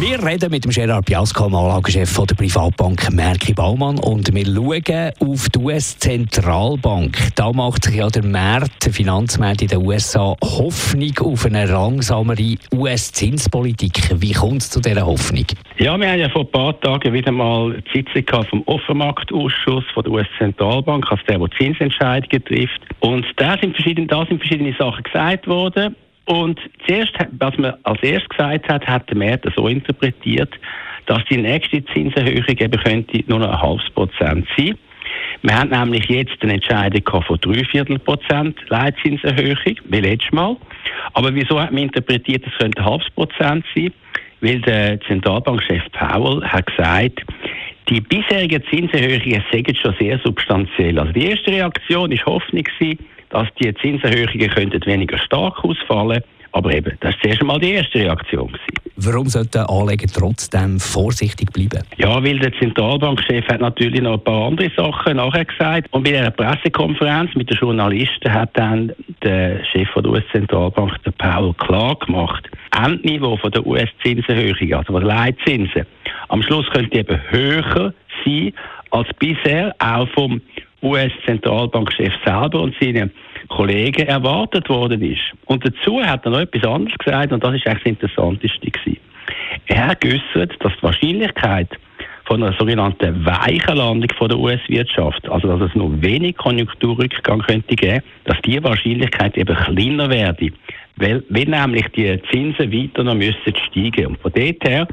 wir reden mit dem Gerard Biasco, dem Anlagechef der Privatbank Merki Baumann und wir schauen auf die US-Zentralbank. Da macht sich ja der Markt, der Finanzmarkt in den USA Hoffnung auf eine langsamere US-Zinspolitik. Wie kommt es zu dieser Hoffnung? Ja, wir haben ja vor ein paar Tagen wieder mal die Sitzung vom Offenmarktausschuss von der US-Zentralbank, also der, der Zinsentscheidungen trifft. Und da sind verschiedene, da sind verschiedene Sachen gesagt worden. Und zuerst, was man als erstes gesagt hat, hat der Markt so interpretiert, dass die nächste Zinserhöhung eben könnte nur noch ein halbes Prozent sein. Wir haben nämlich jetzt eine Entscheidung von drei Viertel Prozent Leitzinserhöhung, wie letztes Mal. Aber wieso hat man interpretiert, es könnte ein halbes Prozent sein? Weil der Zentralbankchef Powell hat gesagt, die bisherigen Zinserhöhungen sind schon sehr substanziell. Also die erste Reaktion ist Hoffnung dass die Zinserhöhungen könnten weniger stark ausfallen aber eben, das war zuerst einmal die erste Reaktion. Gewesen. Warum sollten Anleger trotzdem vorsichtig bleiben? Ja, weil der Zentralbankchef hat natürlich noch ein paar andere Sachen nachher gesagt. Und bei einer Pressekonferenz mit den Journalisten hat dann der Chef der US-Zentralbank, der Paul, klar gemacht, Endniveau von der US-Zinserhöhung, also von der Leitzinsen, am Schluss könnte eben höher sein als bisher, auch vom US-Zentralbankchef selber und seinen Kollegen erwartet worden ist. Und dazu hat er noch etwas anderes gesagt, und das ist eigentlich das Interessanteste gewesen. Er hat geäußert, dass die Wahrscheinlichkeit von einer sogenannten weichen Landung von der US-Wirtschaft, also dass es nur wenig Konjunkturrückgang könnte geben, dass die Wahrscheinlichkeit eben kleiner werde, weil, wenn nämlich die Zinsen weiter noch müssen steigen. Und von dort her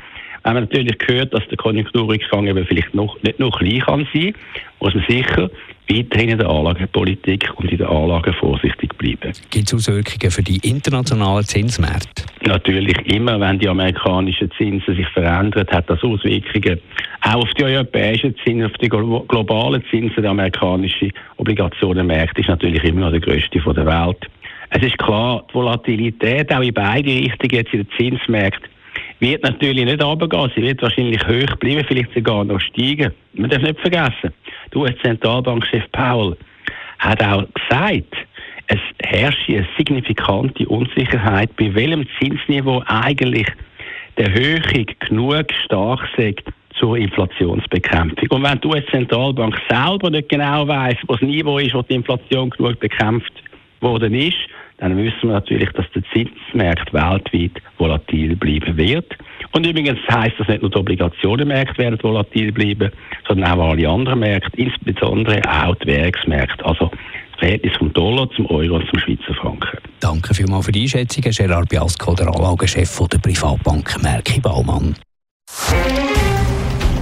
haben wir natürlich gehört, dass der Konjunkturrückgang eben vielleicht noch, nicht nur klein kann sein, muss man sicher weiterhin in der Anlagepolitik und in der Anlage vorsichtig bleiben. Gibt es Auswirkungen für die internationalen Zinsmärkte? Natürlich immer, wenn die amerikanischen Zinsen sich verändern, hat das Auswirkungen auch auf die europäischen Zinsen, auf die globalen Zinsen. Der amerikanische Obligationenmarkt ist natürlich immer noch der größte der Welt. Es ist klar, die Volatilität auch in beide Richtungen jetzt in den Zinsmärkten wird natürlich nicht runtergehen. Sie wird wahrscheinlich hoch bleiben, vielleicht sogar noch steigen. Man darf nicht vergessen, der US-Zentralbankchef Powell hat auch gesagt, es herrscht eine signifikante Unsicherheit, bei welchem Zinsniveau eigentlich der Erhöhung genug stark ist zur Inflationsbekämpfung. Und wenn die US-Zentralbank selber nicht genau weiß, was das Niveau ist, wo die Inflation genug bekämpft worden ist, dann wissen wir natürlich, dass der Zinsmarkt weltweit volatil bleiben wird. Und übrigens heißt das nicht nur die Obligationenmärkte werden volatil bleiben, sondern auch alle anderen Märkte, insbesondere auch die Währungsmärkte. Also das Verhältnis vom Dollar zum Euro und zum Schweizer Franken. Danke vielmals für die Einschätzung, Gerard Biasco, der Anlagechef der Privatbank Merki Baumann.